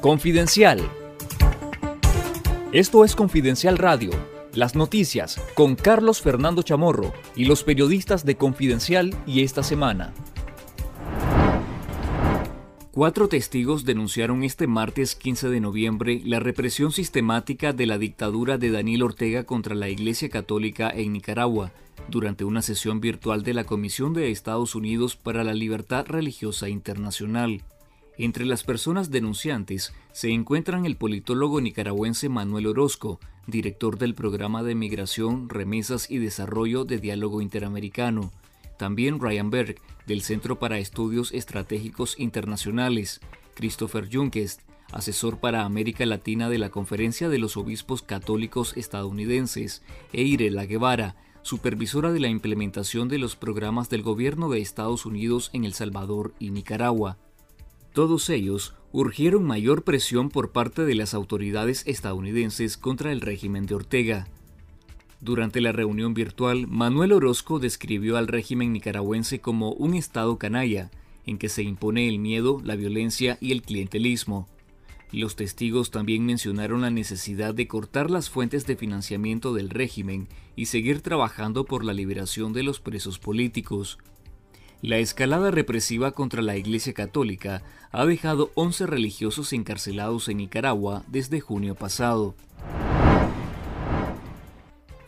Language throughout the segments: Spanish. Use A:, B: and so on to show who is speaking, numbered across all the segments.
A: Confidencial. Esto es Confidencial Radio, las noticias con Carlos Fernando Chamorro y los periodistas de Confidencial y esta semana. Cuatro testigos denunciaron este martes 15 de noviembre la represión sistemática de la dictadura de Daniel Ortega contra la Iglesia Católica en Nicaragua durante una sesión virtual de la Comisión de Estados Unidos para la Libertad Religiosa Internacional. Entre las personas denunciantes se encuentran el politólogo nicaragüense Manuel Orozco, director del programa de migración, remesas y desarrollo de diálogo interamericano, también Ryan Berg, del Centro para Estudios Estratégicos Internacionales, Christopher Junkest, asesor para América Latina de la Conferencia de los Obispos Católicos Estadounidenses, e Irela Guevara, supervisora de la implementación de los programas del gobierno de Estados Unidos en El Salvador y Nicaragua. Todos ellos urgieron mayor presión por parte de las autoridades estadounidenses contra el régimen de Ortega. Durante la reunión virtual, Manuel Orozco describió al régimen nicaragüense como un Estado canalla, en que se impone el miedo, la violencia y el clientelismo. Los testigos también mencionaron la necesidad de cortar las fuentes de financiamiento del régimen y seguir trabajando por la liberación de los presos políticos. La escalada represiva contra la Iglesia Católica ha dejado 11 religiosos encarcelados en Nicaragua desde junio pasado.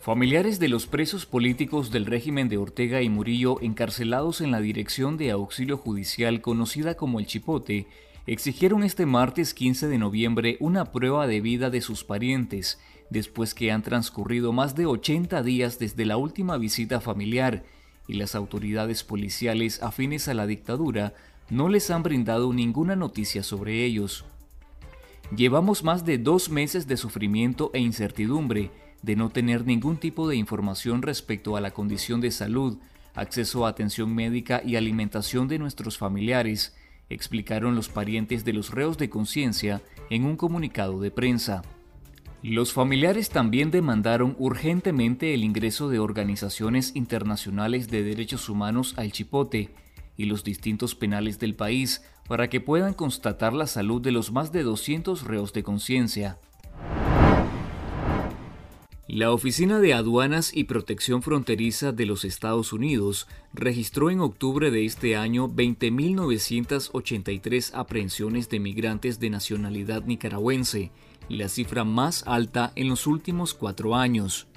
A: Familiares de los presos políticos del régimen de Ortega y Murillo encarcelados en la Dirección de Auxilio Judicial conocida como el Chipote exigieron este martes 15 de noviembre una prueba de vida de sus parientes, después que han transcurrido más de 80 días desde la última visita familiar y las autoridades policiales afines a la dictadura no les han brindado ninguna noticia sobre ellos. Llevamos más de dos meses de sufrimiento e incertidumbre, de no tener ningún tipo de información respecto a la condición de salud, acceso a atención médica y alimentación de nuestros familiares, explicaron los parientes de los reos de conciencia en un comunicado de prensa. Los familiares también demandaron urgentemente el ingreso de organizaciones internacionales de derechos humanos al Chipote y los distintos penales del país para que puedan constatar la salud de los más de 200 reos de conciencia. La Oficina de Aduanas y Protección Fronteriza de los Estados Unidos registró en octubre de este año 20.983 aprehensiones de migrantes de nacionalidad nicaragüense, la cifra más alta en los últimos cuatro años.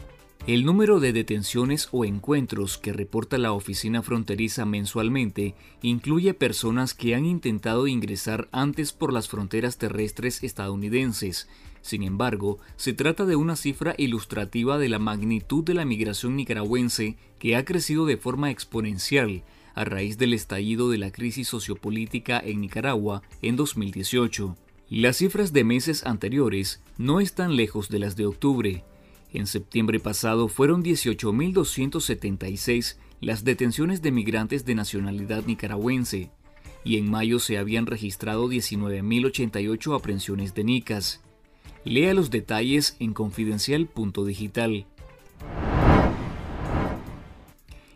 A: El número de detenciones o encuentros que reporta la oficina fronteriza mensualmente incluye personas que han intentado ingresar antes por las fronteras terrestres estadounidenses, sin embargo, se trata de una cifra ilustrativa de la magnitud de la migración nicaragüense que ha crecido de forma exponencial a raíz del estallido de la crisis sociopolítica en Nicaragua en 2018. Las cifras de meses anteriores no están lejos de las de octubre. En septiembre pasado fueron 18.276 las detenciones de migrantes de nacionalidad nicaragüense, y en mayo se habían registrado 19.088 aprehensiones de nicas. Lea los detalles en confidencial.digital.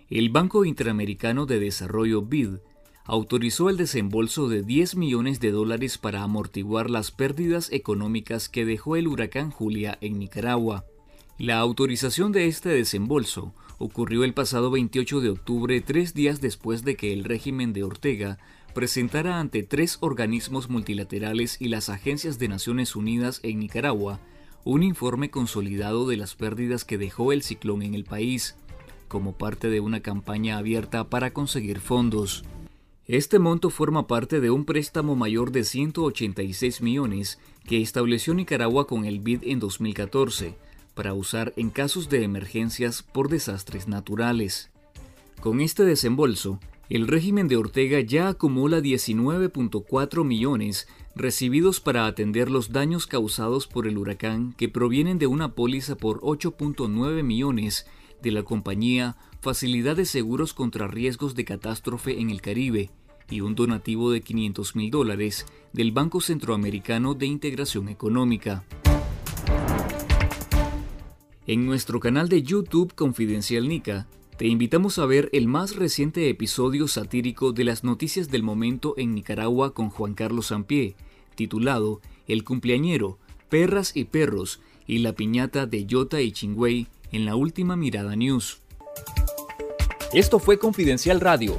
A: El Banco Interamericano de Desarrollo BID autorizó el desembolso de 10 millones de dólares para amortiguar las pérdidas económicas que dejó el huracán Julia en Nicaragua. La autorización de este desembolso ocurrió el pasado 28 de octubre, tres días después de que el régimen de Ortega presentara ante tres organismos multilaterales y las agencias de Naciones Unidas en Nicaragua un informe consolidado de las pérdidas que dejó el ciclón en el país, como parte de una campaña abierta para conseguir fondos. Este monto forma parte de un préstamo mayor de 186 millones que estableció Nicaragua con el BID en 2014 para usar en casos de emergencias por desastres naturales. Con este desembolso, el régimen de Ortega ya acumula 19.4 millones recibidos para atender los daños causados por el huracán que provienen de una póliza por 8.9 millones de la compañía Facilidad de Seguros contra Riesgos de Catástrofe en el Caribe y un donativo de 500 mil dólares del Banco Centroamericano de Integración Económica. En nuestro canal de YouTube Confidencial Nica, te invitamos a ver el más reciente episodio satírico de las noticias del momento en Nicaragua con Juan Carlos Sampié, titulado El cumpleañero, Perras y Perros y la piñata de Yota y Chingüey en la última Mirada News.
B: Esto fue Confidencial Radio.